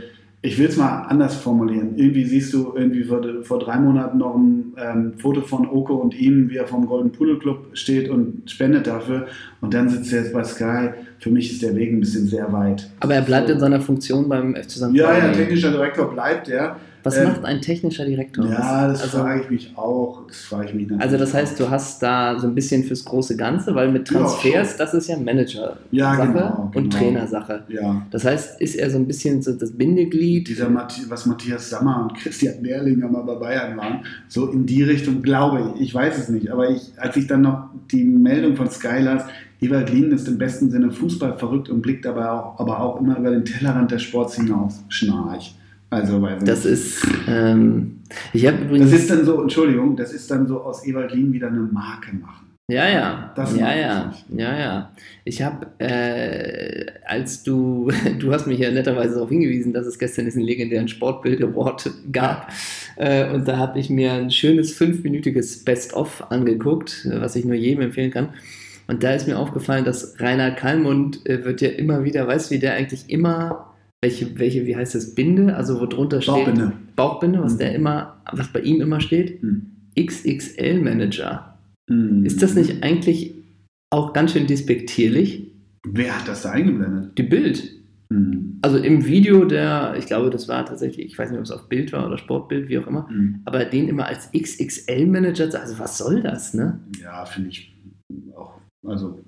ich will es mal anders formulieren. Irgendwie siehst du irgendwie vor, vor drei Monaten noch ein ähm, Foto von Oko und ihm, wie er vom Golden Pudel Club steht und spendet dafür. Und dann sitzt er jetzt bei Sky. Für mich ist der Weg ein bisschen sehr weit. Aber er bleibt So. in seiner Funktion beim FC St. Pauli. Ja, ja, technischer Direktor bleibt er. Was Ähm, macht ein technischer Direktor? Ja, das also, frage ich mich auch. Das frage ich mich Also das heißt, du hast da so ein bisschen fürs große Ganze, weil mit Ja, Transfers, schon. das ist ja Manager-Sache Ja, genau, und genau. Trainersache. Ja, Das heißt, ist er so ein bisschen so das Bindeglied? dieser Mathi was Matthias Sammer und Christian Mehrlinger mal bei Bayern waren, so in die Richtung glaube ich. Ich weiß es nicht, aber ich, als ich dann noch die Meldung von Sky las, Ewald Lien ist im besten Sinne Fußball verrückt und blickt dabei auch, aber auch immer über den Tellerrand des Sports hinaus. Schnarch. Also, ich Das ist, ähm, ich habe übrigens, das ist dann so, Entschuldigung, das ist dann so aus Ewald Lien wieder eine Marke machen. ja, ja, Das ja, ja, nicht. ja, ja. Ich habe, äh, als du, du hast mich ja netterweise darauf hingewiesen, dass es gestern diesen legendären Sportbild Award gab. Äh, und da habe ich mir ein schönes fünfminütiges Best-of angeguckt, was ich nur jedem empfehlen kann. Und da ist mir aufgefallen, dass Rainer Kallmund äh, wird ja immer wieder, weißt du, wie der eigentlich immer, welche, welche, wie heißt das, Binde, also wo drunter steht, Bauchbinde. Bauchbinde, was Mhm. der immer, was bei ihm immer steht, Hm. XXL-Manager. Hm. Ist das nicht eigentlich auch ganz schön despektierlich? Wer hat das da eingeblendet? Die Bild. Hm. Also im Video der, ich glaube, das war tatsächlich, ich weiß nicht, ob es auf Bild war oder Sportbild, wie auch immer, Hm. aber den immer als XXL-Manager, also was soll das, ne? Ja, finde ich. Also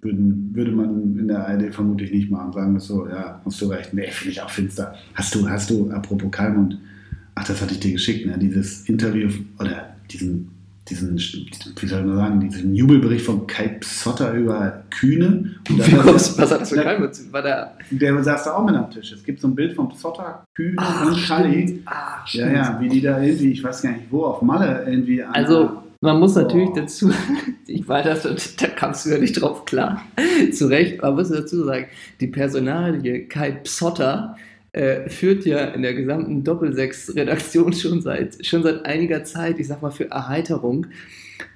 würden, würde man in der ARD vermutlich nicht machen. Sagen wir so, ja, hast du recht. Nee, finde ich auch finster. Hast du, hast du, apropos Kalmund, ach, das hatte ich dir geschickt, ne? Dieses Interview oder diesen, diesen, wie soll man sagen, diesen Jubelbericht von Kai Psotter über Kühne. Und Wie kommst, was hat das für. Kalmund? War der. Der saß da auch mit am Tisch. Es gibt so ein Bild von Psotter, Kühne Ach, und stimmt. Ach, Ja, ja, wie die da irgendwie, ich weiß gar nicht wo, auf Malle irgendwie. an- Also, man muss natürlich Oh. dazu, ich war das, da kamst du ja nicht drauf klar, zu Recht, man muss dazu sagen, die Personalie Kai Psotter äh, führt ja in der gesamten Doppelsechs-Redaktion schon seit, schon seit einiger Zeit, ich sag mal, für Erheiterung.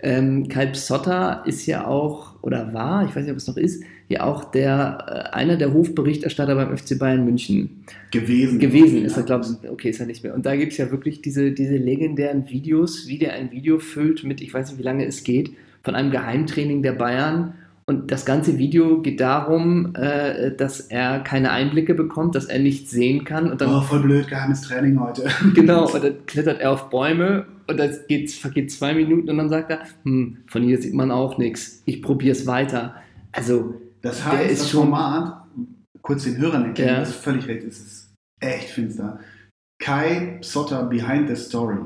Ähm, Kai Psotter ist ja auch, oder war, ich weiß nicht, ob es noch ist, ja auch der, äh, einer der Hofberichterstatter beim FC Bayern München gewesen. gewesen ist er, glaube ich, okay, ist er nicht mehr. Und da gibt es ja wirklich diese, diese legendären Videos, wie der ein Video füllt mit, ich weiß nicht, wie lange es geht, von einem Geheimtraining der Bayern Und das ganze Video geht darum, äh, dass er keine Einblicke bekommt, dass er nichts sehen kann. Und dann, oh, voll blöd, geheimes Training heute. genau, und dann klettert er auf Bäume und das geht, vergeht zwei Minuten und dann sagt er, hm, von hier sieht man auch nichts, ich probiere es weiter. Also, Das Der heißt, ist das schon- Format, kurz den Hörern erklären, Ja. das ist völlig recht, es ist echt finster. Kai Psotter Behind the Story.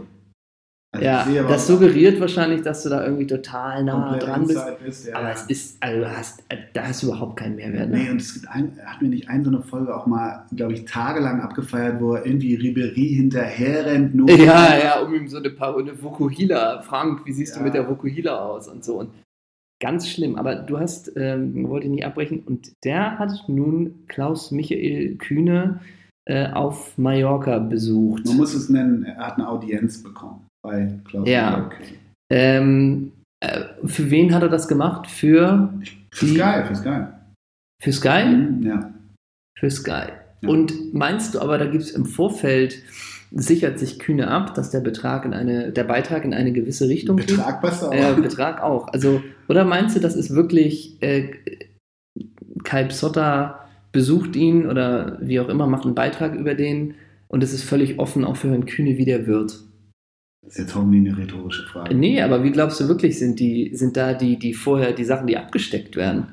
Also ja, das suggeriert wahrscheinlich, dass du da irgendwie total nah dran bist. bist. Ja. Aber es ist, also du hast, da hast du überhaupt keinen Mehrwert. Ne? Nee, und es gibt ein, hat mir nicht ein so eine Folge auch mal, glaube ich, tagelang abgefeiert, wo er irgendwie Ribery hinterher rennt, nur Ja, ja, um ihm so eine paar eine Vokuhila. Frank, wie siehst du Ja. mit der Vokuhila aus und so. Und ganz schlimm. Aber du hast, ähm, wollte nicht abbrechen, und der hat nun Klaus Michael Kühne äh, auf Mallorca besucht. Man muss es nennen, er hat eine Audienz bekommen bei Klaus Ja. Michael. Ähm, äh, für wen hat er das gemacht? Für, Für Die- Sky, für Sky. für Sky? Mhm, Ja. Für Sky. Ja. Und meinst du aber, da gibt es im Vorfeld, sichert sich Kühne ab, dass der Betrag in eine, der Beitrag in eine gewisse Richtung geht? Betrag besser, aber Ja, Betrag auch. Also, oder meinst du, das ist wirklich äh, Kai Psotta besucht ihn oder wie auch immer, macht einen Beitrag über den und es ist völlig offen auch für Herrn Kühne, wie der wird? das ist jetzt hoffentlich eine rhetorische Frage. Nee, aber wie glaubst du wirklich, sind die, sind da die, die vorher, die Sachen, die abgesteckt werden?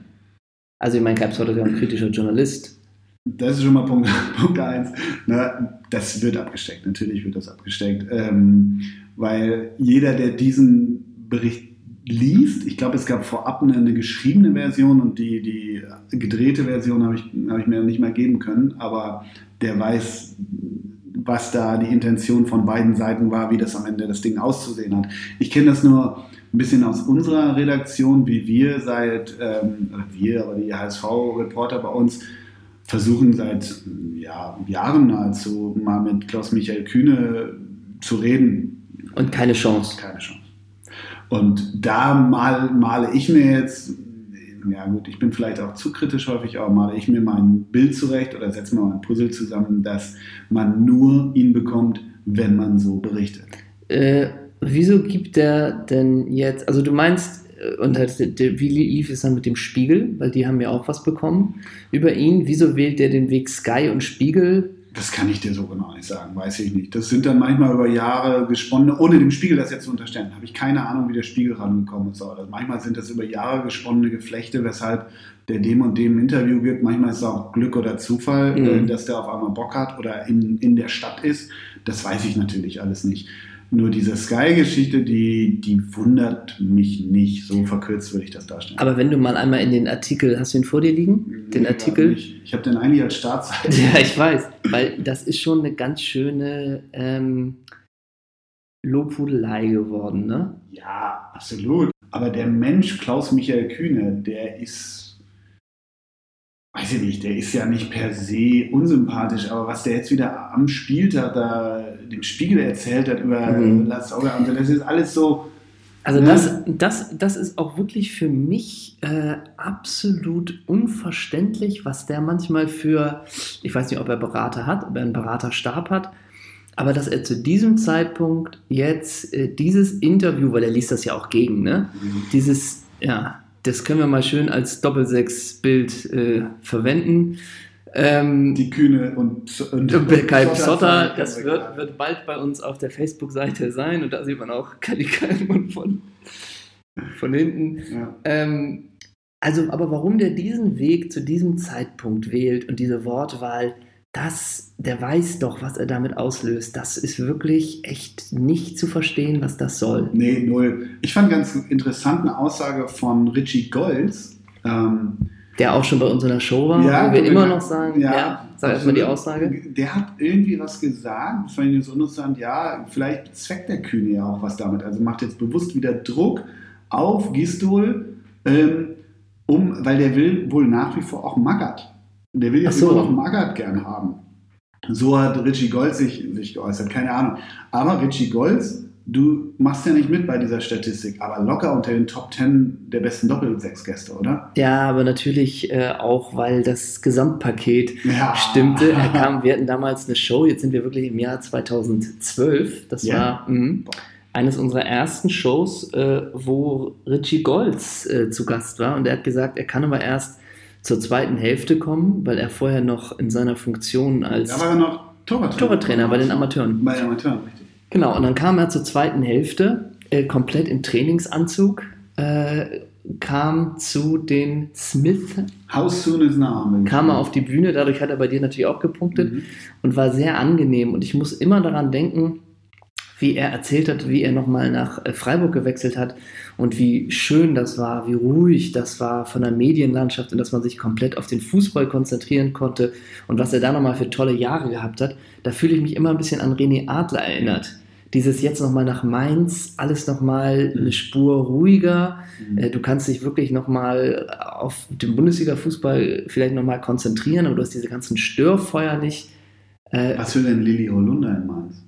Also ich meine, Kai Psotta ist ja ein kritischer Journalist. Das ist schon mal Punkt, Punkt eins. Na, das wird abgesteckt, natürlich wird das abgesteckt. Ähm, weil jeder, der diesen Bericht liest, ich glaube, es gab vorab eine, eine geschriebene Version und die, die gedrehte Version habe ich, habe ich mir nicht mehr geben können, aber der weiß, was da die Intention von beiden Seiten war, wie das am Ende das Ding auszusehen hat. Ich kenne das nur ein bisschen aus unserer Redaktion, wie wir seit, ähm, wir, aber die HSV-Reporter bei uns, versuchen seit ja, Jahren nahezu mal mit Klaus-Michael Kühne zu reden. Und keine Chance. Keine Chance. Und da mal, male ich mir jetzt, ja gut, ich bin vielleicht auch zu kritisch häufig, aber male ich mir mein Bild zurecht oder setze mal ein Puzzle zusammen, dass man nur ihn bekommt, wenn man so berichtet. Äh, wieso gibt der denn jetzt, also du meinst, und halt, wie lief es dann mit dem Spiegel? Weil die haben ja auch was bekommen über ihn. Wieso wählt der den Weg Sky und Spiegel? Das kann ich dir so genau nicht sagen, weiß ich nicht. Das sind dann manchmal über Jahre gesponnene, ohne dem Spiegel das jetzt zu unterstellen, habe ich keine Ahnung, wie der Spiegel rangekommen ist. Aber manchmal sind das über Jahre gesponnene Geflechte, weshalb der dem und dem ein Interview gibt. Manchmal ist es auch Glück oder Zufall, Mhm. äh, dass der auf einmal Bock hat oder in, in der Stadt ist. Das weiß ich natürlich alles nicht. Nur diese Sky-Geschichte, die, die wundert mich nicht. So verkürzt würde ich das darstellen. Aber wenn du mal einmal in den Artikel, hast du ihn vor dir liegen? Den Nee, Artikel? nicht. Ich habe den eigentlich als Startseite. Ja, ich weiß, weil das ist schon eine ganz schöne ähm, Lobhudelei geworden, ne? Ja, absolut. Aber der Mensch Klaus-Michael Kühne, der ist, weiß ich nicht, der ist ja nicht per se unsympathisch, aber was der jetzt wieder am Spieltag da dem Spiegel erzählt hat über Mhm. Lars Auger und so, das ist alles so, Also Ja. das, das, das ist auch wirklich für mich äh, absolut unverständlich, was der manchmal für, ich weiß nicht, ob er Berater hat, ob er einen Beraterstab hat, aber dass er zu diesem Zeitpunkt jetzt äh, dieses Interview, weil er liest das ja auch gegen, ne? Dieses, ja, das können wir mal schön als Doppelsechs-Bild äh, verwenden. Ähm, die Kühne und, und Kai Psotter- das wird, wird bald bei uns auf der Facebook-Seite sein und da sieht man auch Kali Kalman von, von hinten. Ja. Ähm, also, aber warum der diesen Weg zu diesem Zeitpunkt wählt und diese Wortwahl, das, der weiß doch, was er damit auslöst. Das ist wirklich echt nicht zu verstehen, was das soll. Nee, null. Ich fand ganz interessant eine Aussage von Richie Golds. Ähm, Der auch schon bei uns in der Show war, Ja, wo wir ja, immer noch sagen, ja, Ja, sag erstmal die. Aussage. Der hat irgendwie was gesagt, fand ich so interessant, ja, vielleicht zweckt der Kühne ja auch was damit. Also macht jetzt bewusst wieder Druck auf Gistol, ähm, um, weil der will wohl nach wie vor auch Magath. Der will jetzt so. immer noch Magath gern haben. So hat Richie Golds sich, sich geäußert, keine Ahnung. Aber Richie Golds, du machst ja nicht mit bei dieser Statistik, aber locker unter den Top 10 der besten Doppelsechs-Gäste, oder? Ja, aber natürlich äh, auch, weil das Gesamtpaket Ja. stimmte. Er kam, wir hatten damals eine Show, jetzt sind wir wirklich im Jahr 2012. Das Ja. war, mhm. eines unserer ersten Shows, äh, wo Richie Golds äh, zu Gast war. Und er hat gesagt, er kann aber erst zur zweiten Hälfte kommen, weil er vorher noch in seiner Funktion als Da war er noch Torwarttrainer. Torwarttrainer bei den Amateuren. Bei den Amateuren, richtig. Genau, und dann kam er zur zweiten Hälfte, äh, komplett im Trainingsanzug, äh, kam zu den Smith, How soon is now? kam er auf die Bühne, dadurch hat er bei dir natürlich auch gepunktet Mhm. und war sehr angenehm. Und ich muss immer daran denken, wie er erzählt hat, wie er nochmal nach äh, Freiburg gewechselt hat und wie schön das war, wie ruhig das war von der Medienlandschaft und dass man sich komplett auf den Fußball konzentrieren konnte und was er da nochmal für tolle Jahre gehabt hat. Da fühle ich mich immer ein bisschen an René Adler erinnert. Dieses jetzt nochmal nach Mainz, alles nochmal eine Spur ruhiger. Mhm. Äh, Du kannst dich wirklich nochmal auf den Bundesliga-Fußball vielleicht nochmal konzentrieren, aber du hast diese ganzen Störfeuer nicht. Äh, Was will denn Lilly Holunder in Mainz?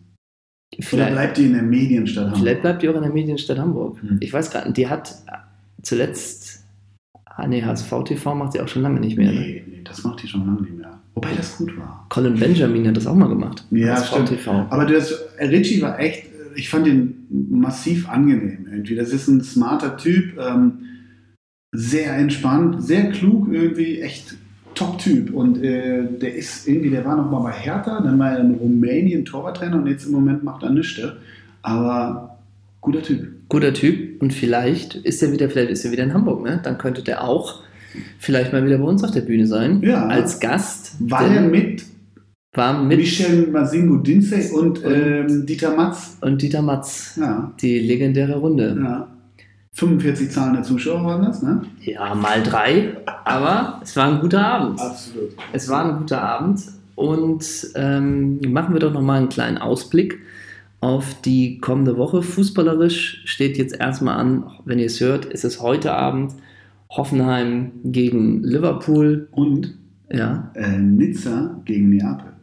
Oder vielleicht, bleibt die in der Medienstadt Hamburg? vielleicht bleibt die auch in der Medienstadt Hamburg. Hm. Ich weiß gerade, die hat zuletzt, ah nee, HSV TV macht sie auch schon lange nicht mehr. Ne? Nee, nee, das macht die schon lange nicht mehr. Wobei das gut war. Colin Benjamin hat das auch mal gemacht. Ja, HSV stimmt. TV. Aber das, äh, Richie war echt, äh, ich fand ihn massiv angenehm irgendwie. Das ist ein smarter Typ, ähm, sehr entspannt, sehr klug irgendwie, echt Top-Typ. Und äh, der ist irgendwie, der war noch mal bei Hertha, dann war er in Rumänien Torwarttrainer und jetzt im Moment macht er nichts. Aber guter Typ. Guter Typ und vielleicht ist er wieder, vielleicht ist er wieder in Hamburg, ne? Dann könnte der auch vielleicht mal wieder bei uns auf der Bühne sein. Ja. Als Gast. War er mit, War mit Michel Masingo Dinze und, Und- ähm, Dieter Matz? und Dieter Matz. Ja, Die legendäre Runde. ja. 45 zahlende Zuschauer waren das, ne? Ja, mal drei. Aber es war ein guter Abend. Absolut. Es war ein guter Abend und ähm, machen wir doch nochmal einen kleinen Ausblick auf die kommende Woche. Fußballerisch steht jetzt erstmal an, wenn ihr es hört, ist es heute Abend Hoffenheim gegen Liverpool. Und Ja. äh, Nizza gegen Neapel.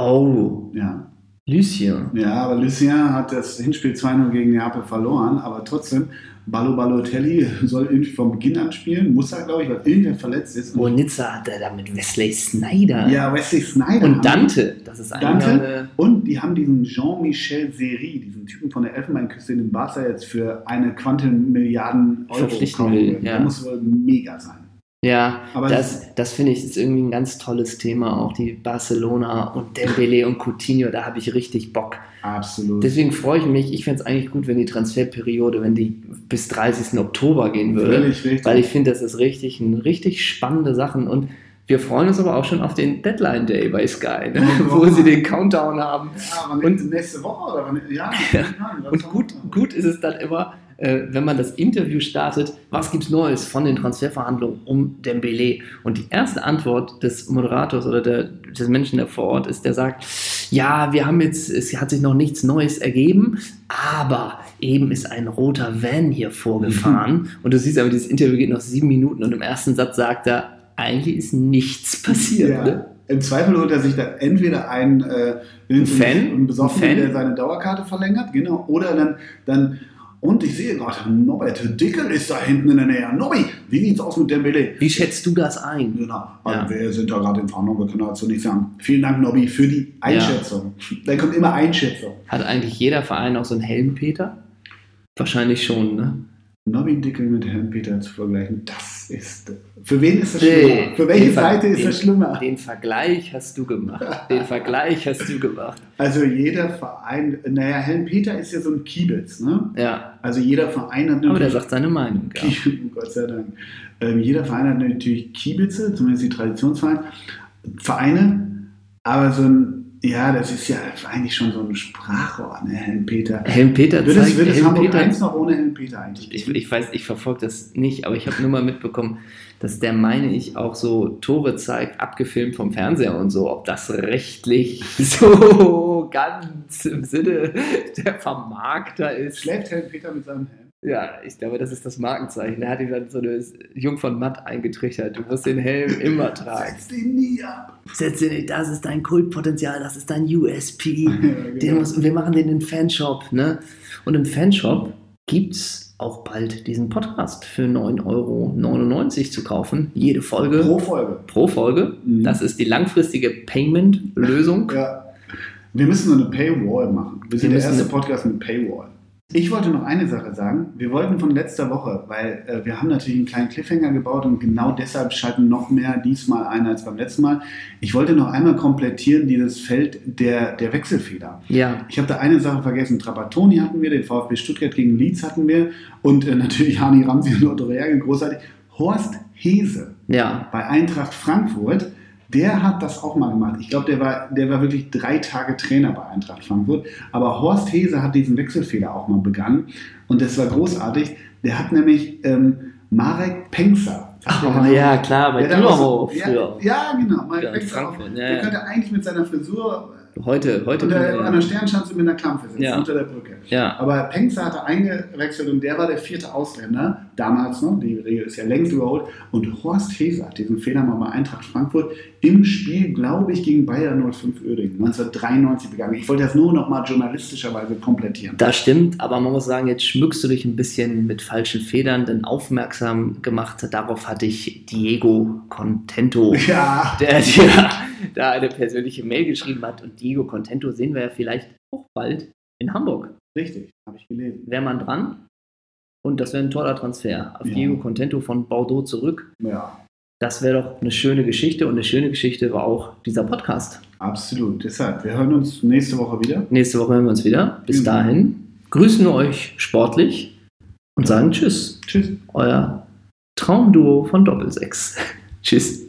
Oh, Ja. Lucien. ja, aber Lucien hat das Hinspiel 2-0 gegen Neapel verloren, aber trotzdem, Ballo Balotelli soll irgendwie vom Beginn an spielen, muss er, glaube ich, weil irgendwer verletzt ist. Oh, Nizza hat er da mit Wesley Snyder. ja, Wesley Snyder. Und Dante, das ist eigentlich Dante? eine. Und die haben diesen Jean-Michel Seri, diesen Typen von der Elfenbeinküste in den Barca jetzt für eine Quantenmilliarden Euro Verpflichten will. ja. Der muss wohl mega sein. Ja, Aber das, das finde ich ist irgendwie ein ganz tolles Thema. Auch die Barcelona und Dembele und Coutinho, da habe ich richtig Bock. Absolut. Deswegen freue ich mich. Ich fände es eigentlich gut, wenn die Transferperiode, wenn die bis 30. Oktober gehen würde. Völlig richtig. Weil ich finde, das ist richtig, ein richtig spannende Sachen. Und wir freuen uns aber auch schon auf den Deadline Day bei Sky, ne? Oh, wo sie den Countdown haben. ja, und- nächste Woche oder wann? Ja, Ja. ja, Und gut, gut ist es dann immer, äh, wenn man das Interview startet, was gibt's Neues von den Transferverhandlungen um Dembele? Und die erste Antwort des Moderators oder der, des Menschen, der vor Ort ist, der sagt, ja, wir haben jetzt, es hat sich noch nichts Neues ergeben, aber eben ist ein roter Van hier vorgefahren. Und du siehst aber, dieses Interview geht noch sieben Minuten und im ersten Satz sagt er, eigentlich ist nichts passiert. Ja. Ne? Im Zweifel holt er sich da entweder einen, äh, Ein Fan? einen Besoffenen, der seine Dauerkarte verlängert, genau, oder dann, dann und ich sehe gerade, Norbert Dickel ist da hinten in der Nähe. Nobby, wie sieht's aus mit Dembele? Wie schätzt du das ein? Genau, also Ja. wir sind da gerade in Verhandlungen, wir können dazu nichts sagen. Vielen Dank, Nobby, für die Einschätzung. Da kommt immer Einschätzung. Hat eigentlich jeder Verein auch so einen Helmpeter? Wahrscheinlich schon, ne? Nobby Dickel mit Herrn Peter zu vergleichen, das ist. Für wen ist das Nee, schlimmer? Für welche Seite ist den- das schlimmer? Den Vergleich hast du gemacht. Den Vergleich hast du gemacht. Also jeder Verein, naja, Herrn Peter ist ja so ein Kiebitz, ne? Ja, Also jeder Verein hat aber der natürlich. sagt seine Meinung. Ja. Gott sei Dank. Ähm, jeder Verein hat natürlich Kiebitze, zumindest die Traditionsvereine, Vereine, aber so ein, ja, das ist ja eigentlich schon so ein Sprachrohr, ne, Herrn Peter. Helmpeter Wird es, zeigt, wird es Hamburg Helmpeter, 1 noch ohne Herrn Peter eigentlich? ich, ich weiß, ich verfolge das nicht, aber ich habe nur mal mitbekommen, dass der, meine ich, auch so Tore zeigt, abgefilmt vom Fernseher und so, ob das rechtlich so ganz im Sinne der Vermarkter ist. Schläft Herrn Peter mit seinem Helm? Ja, ich glaube, das ist das Markenzeichen. Er hat ihm dann so eine Jung von Matt eingetrichtert. Du musst den Helm immer tragen. Setz den nie ab. Setz dir nicht, das ist dein Kultpotenzial, das ist dein USP. Ja, Den genau. muss, wir machen den im Fanshop. Ne? Und im Fanshop gibt es auch bald diesen Podcast für 9,99 Euro zu kaufen. Jede Folge pro, Pro Folge. Folge. Mhm. Das ist die langfristige Payment-Lösung. Ja. Wir müssen so eine Paywall machen. Wir sind Wir der erste eine- Podcast mit Paywall. Ich wollte noch eine Sache sagen. Wir wollten von letzter Woche, weil äh, wir haben natürlich einen kleinen Cliffhanger gebaut und genau deshalb schalten noch mehr diesmal ein als beim letzten Mal. Ich wollte noch einmal komplettieren dieses Feld der, der Wechselfehler. Ja. Ich habe da eine Sache vergessen. Trapattoni hatten wir, den VfB Stuttgart gegen Leeds hatten wir und äh, natürlich Hani Ramsi und Otto Reagel großartig. Horst Hese Ja. bei Eintracht Frankfurt, der hat das auch mal gemacht. Ich glaube, der war, der war wirklich drei Tage Trainer bei Eintracht Frankfurt. Aber Horst Hese hat diesen Wechselfehler auch mal begangen. Und das war großartig. Der hat nämlich ähm, Marek ihr Oh, ja, klar, bei Dynamo aus- früher. Ja, ja, genau. Marek Ja. Frankfurt, ja, der könnte eigentlich mit seiner Frisur Heute, heute. unter, wir- an der Sternschanze mit einer Klampfe sitzen, Ja. unter der Brücke. ja. Aber Penksa hatte eingewechselt und der war der vierte Ausländer, damals noch, die Regel ist ja längst überholt. Und Horst Hese hat diesen Fehler mal bei Eintracht Frankfurt im Spiel, glaube ich, gegen Bayern 05 Uerdingen 1993 begangen. Ich wollte das nur noch mal journalistischerweise komplettieren. Das stimmt, aber man muss sagen, jetzt schmückst du dich ein bisschen mit falschen Federn, denn aufmerksam gemacht, darauf hatte ich Diego Contento, Ja, der dir da eine persönliche Mail geschrieben hat. Und Diego Contento sehen wir ja vielleicht auch bald in Hamburg. richtig, habe ich gelesen. Wäre man dran? Und das wäre ein toller Transfer. Auf Ja. Diego Contento von Bordeaux zurück. Ja, Das wäre doch eine schöne Geschichte und eine schöne Geschichte war auch dieser Podcast. absolut. Deshalb, wir hören uns nächste Woche wieder. Nächste Woche hören wir uns wieder. Bis Mhm. dahin grüßen wir euch sportlich und sagen Tschüss. Tschüss. Euer Traumduo von Doppelsechs. Tschüss.